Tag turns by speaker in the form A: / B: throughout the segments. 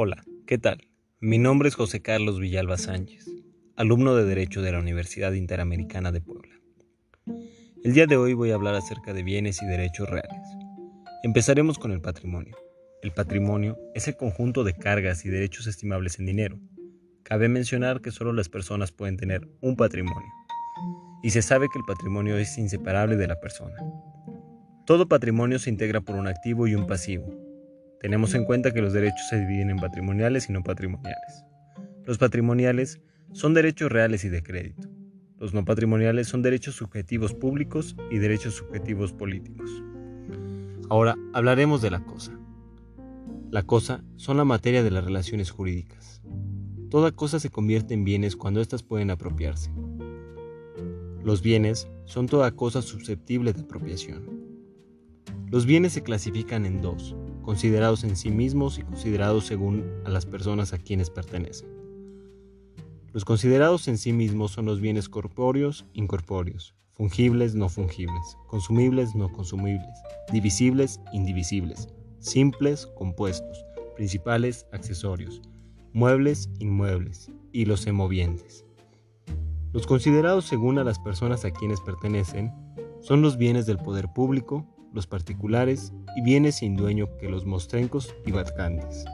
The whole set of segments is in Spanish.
A: Hola, ¿qué tal? Mi nombre es José Carlos Villalba Sánchez, alumno de Derecho de la Universidad Interamericana de Puebla. El día de hoy voy a hablar acerca de bienes y derechos reales. Empezaremos con el patrimonio. El patrimonio es el conjunto de cargas y derechos estimables en dinero. Cabe mencionar que solo las personas pueden tener un patrimonio, y se sabe que el patrimonio es inseparable de la persona. Todo patrimonio se integra por un activo y un pasivo, tenemos en cuenta que los derechos se dividen en patrimoniales y no patrimoniales. Los patrimoniales son derechos reales y de crédito. Los no patrimoniales son derechos subjetivos públicos y derechos subjetivos políticos. Ahora hablaremos de la cosa. La cosa son la materia de las relaciones jurídicas. Toda cosa se convierte en bienes cuando éstas pueden apropiarse. Los bienes son toda cosa susceptible de apropiación. Los bienes se clasifican en dos, considerados en sí mismos y considerados según a las personas a quienes pertenecen. Los considerados en sí mismos son los bienes corpóreos, incorpóreos, fungibles, no fungibles, consumibles, no consumibles, divisibles, indivisibles, simples, compuestos, principales, accesorios, muebles, inmuebles, y los semovientes. Los considerados según a las personas a quienes pertenecen son los bienes del poder público, los particulares y bienes sin dueño que los mostrencos y vacantes.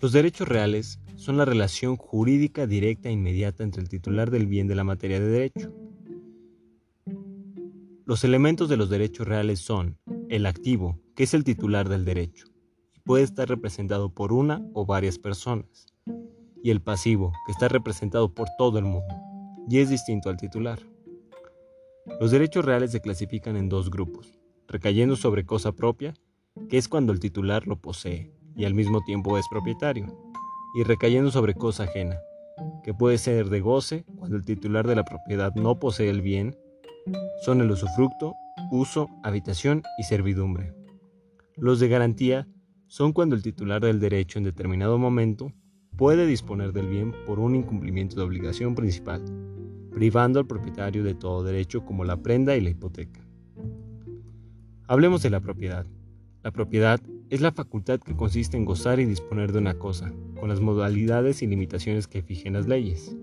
A: Los derechos reales son la relación jurídica directa e inmediata entre el titular del bien de la materia de derecho. Los elementos de los derechos reales son el activo, que es el titular del derecho, y puede estar representado por una o varias personas, y el pasivo, que está representado por todo el mundo, y es distinto al titular. Los derechos reales se clasifican en dos grupos, recayendo sobre cosa propia, que es cuando el titular lo posee y al mismo tiempo es propietario, y recayendo sobre cosa ajena, que puede ser de goce cuando el titular de la propiedad no posee el bien, son el usufructo, uso, habitación y servidumbre. Los de garantía son cuando el titular del derecho en determinado momento puede disponer del bien por un incumplimiento de obligación principal privando al propietario de todo derecho como la prenda y la hipoteca. Hablemos de la propiedad. La propiedad es la facultad que consiste en gozar y disponer de una cosa, con las modalidades y limitaciones que fijen las leyes.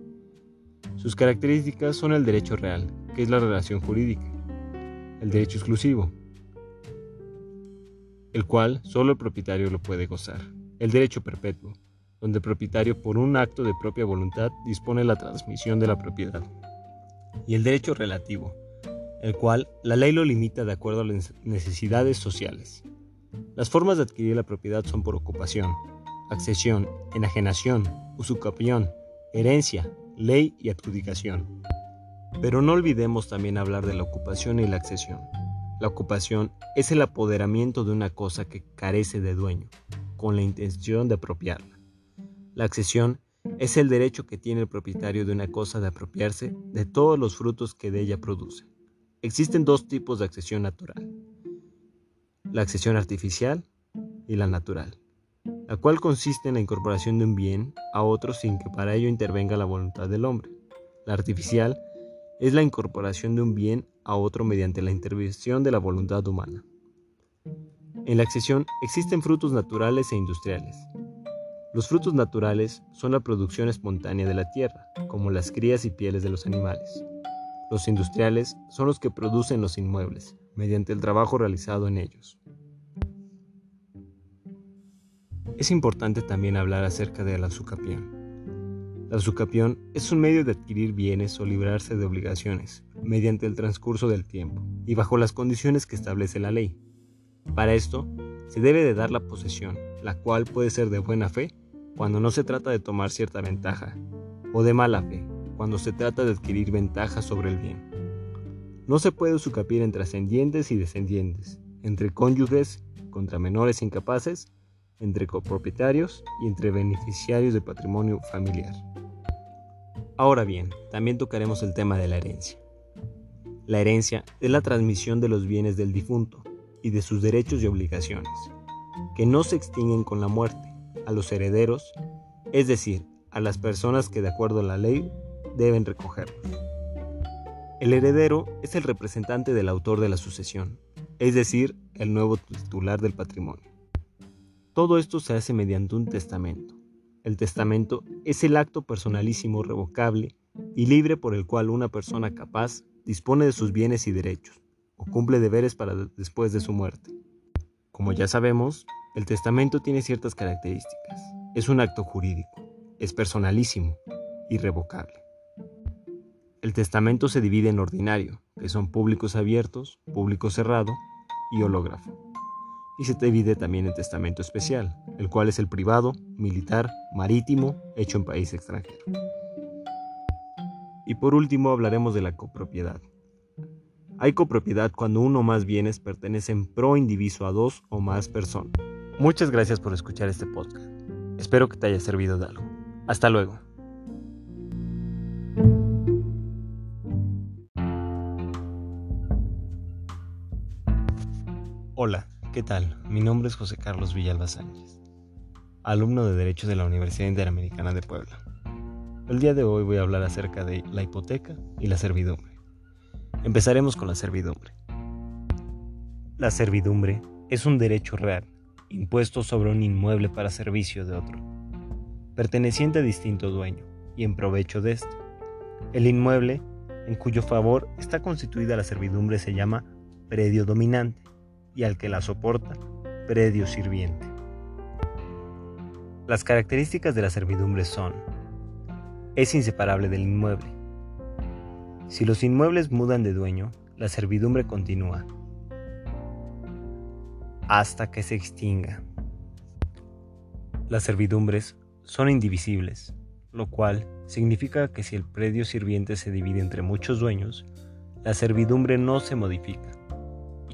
A: Sus características son el derecho real, que es la relación jurídica, el derecho exclusivo, el cual solo el propietario lo puede gozar, el derecho perpetuo, donde el propietario por un acto de propia voluntad dispone la transmisión de la propiedad. Y el derecho relativo, el cual la ley lo limita de acuerdo a las necesidades sociales. Las formas de adquirir la propiedad son por ocupación, accesión, enajenación, usucapión, herencia, ley y adjudicación. Pero no olvidemos también hablar de la ocupación y la accesión. La ocupación es el apoderamiento de una cosa que carece de dueño, con la intención de apropiarla. La accesión es el derecho que tiene el propietario de una cosa de apropiarse de todos los frutos que de ella produce. Existen dos tipos de accesión natural. La accesión artificial y la natural, la cual consiste en la incorporación de un bien a otro sin que para ello intervenga la voluntad del hombre. La artificial es la incorporación de un bien a otro mediante la intervención de la voluntad humana. En la accesión existen frutos naturales e industriales, los frutos naturales son la producción espontánea de la tierra, como las crías y pieles de los animales. Los industriales son los que producen los inmuebles, mediante el trabajo realizado en ellos. Es importante también hablar acerca de la sucapión. La sucapión es un medio de adquirir bienes o librarse de obligaciones, mediante el transcurso del tiempo y bajo las condiciones que establece la ley. Para esto, se debe de dar la posesión, la cual puede ser de buena fe cuando no se trata de tomar cierta ventaja, o de mala fe, cuando se trata de adquirir ventaja sobre el bien. No se puede usucapiar entre ascendientes y descendientes, entre cónyuges contra menores incapaces, entre copropietarios y entre beneficiarios de patrimonio familiar. Ahora bien, también tocaremos el tema de la herencia. La herencia es la transmisión de los bienes del difunto y de sus derechos y obligaciones, que no se extinguen con la muerte, a los herederos, es decir, a las personas que de acuerdo a la ley deben recogerlos. El heredero es el representante del autor de la sucesión, es decir, el nuevo titular del patrimonio. Todo esto se hace mediante un testamento. El testamento es el acto personalísimo revocable y libre por el cual una persona capaz dispone de sus bienes y derechos, o cumple deberes para después de su muerte. Como ya sabemos, el testamento tiene ciertas características. Es un acto jurídico, es personalísimo, irrevocable. El testamento se divide en ordinario, que son públicos abiertos, público cerrado y hológrafo. Y se divide también en testamento especial, el cual es el privado, militar, marítimo, hecho en país extranjero. Y por último hablaremos de la copropiedad. Hay copropiedad cuando uno o más bienes pertenecen pro indiviso a dos o más personas. Muchas gracias por escuchar este podcast. Espero que te haya servido de algo. Hasta luego. Hola, ¿qué tal? Mi nombre es José Carlos Villalba Sánchez, alumno de Derecho de la Universidad Interamericana de Puebla. El día de hoy voy a hablar acerca de la hipoteca y la servidumbre. Empezaremos con la servidumbre. La servidumbre es un derecho real, impuesto sobre un inmueble para servicio de otro, perteneciente a distinto dueño y en provecho de éste. El inmueble en cuyo favor está constituida la servidumbre se llama predio dominante y al que la soporta, predio sirviente. Las características de la servidumbre son, es inseparable del inmueble. Si los inmuebles mudan de dueño, la servidumbre continúa hasta que se extinga. Las servidumbres son indivisibles, lo cual significa que si el predio sirviente se divide entre muchos dueños, la servidumbre no se modifica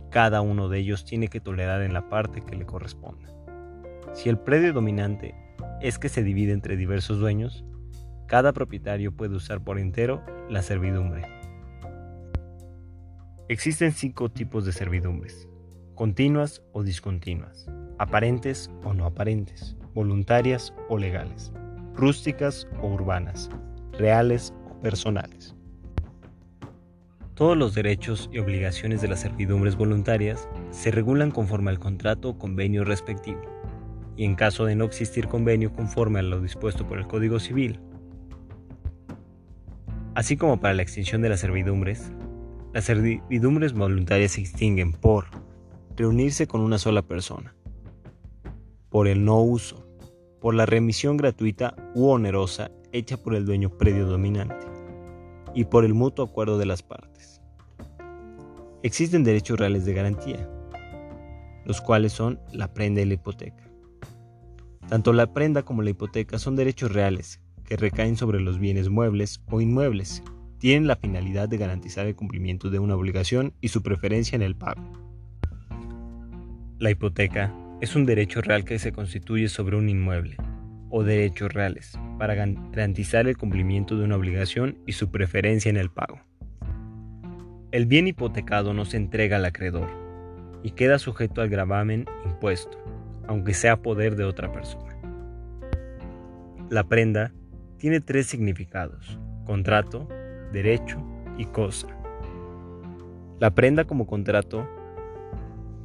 A: cada uno de ellos tiene que tolerar en la parte que le corresponda. Si el predio dominante es que se divide entre diversos dueños, cada propietario puede usar por entero la servidumbre. Existen cinco tipos de servidumbres, continuas o discontinuas, aparentes o no aparentes, voluntarias o legales, rústicas o urbanas, reales o personales. Todos los derechos y obligaciones de las servidumbres voluntarias se regulan conforme al contrato o convenio respectivo, y en caso de no existir convenio conforme a lo dispuesto por el Código Civil. Así como para la extinción de las servidumbres, las servidumbres voluntarias se extinguen por reunirse con una sola persona, por el no uso, por la remisión gratuita u onerosa hecha por el dueño predio dominante, y por el mutuo acuerdo de las partes. Existen derechos reales de garantía, los cuales son la prenda y la hipoteca. Tanto la prenda como la hipoteca son derechos reales que recaen sobre los bienes muebles o inmuebles. Tienen la finalidad de garantizar el cumplimiento de una obligación y su preferencia en el pago. La hipoteca es un derecho real que se constituye sobre un inmueble o derechos reales para garantizar el cumplimiento de una obligación y su preferencia en el pago. El bien hipotecado no se entrega al acreedor y queda sujeto al gravamen impuesto, aunque sea poder de otra persona. La prenda tiene tres significados, contrato, derecho y cosa. La prenda como contrato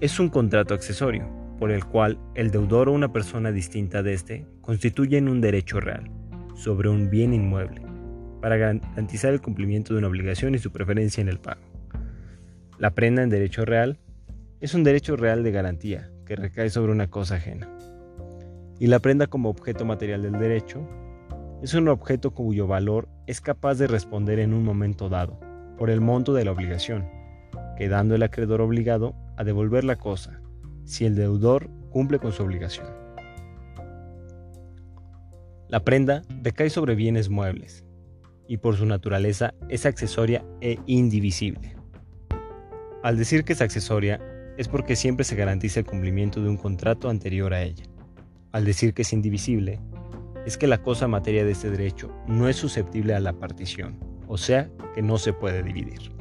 A: es un contrato accesorio, por el cual el deudor o una persona distinta de éste constituyen un derecho real sobre un bien inmueble, para garantizar el cumplimiento de una obligación y su preferencia en el pago. La prenda en derecho real es un derecho real de garantía que recae sobre una cosa ajena. Y la prenda como objeto material del derecho es un objeto cuyo valor es capaz de responder en un momento dado por el monto de la obligación, quedando el acreedor obligado a devolver la cosa si el deudor cumple con su obligación. La prenda decae sobre bienes muebles y por su naturaleza es accesoria e indivisible. Al decir que es accesoria es porque siempre se garantiza el cumplimiento de un contrato anterior a ella. Al decir que es indivisible es que la cosa materia de este derecho no es susceptible a la partición, o sea que no se puede dividir.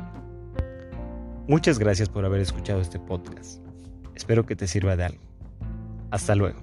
A: Muchas gracias por haber escuchado este podcast. Espero que te sirva de algo. Hasta luego.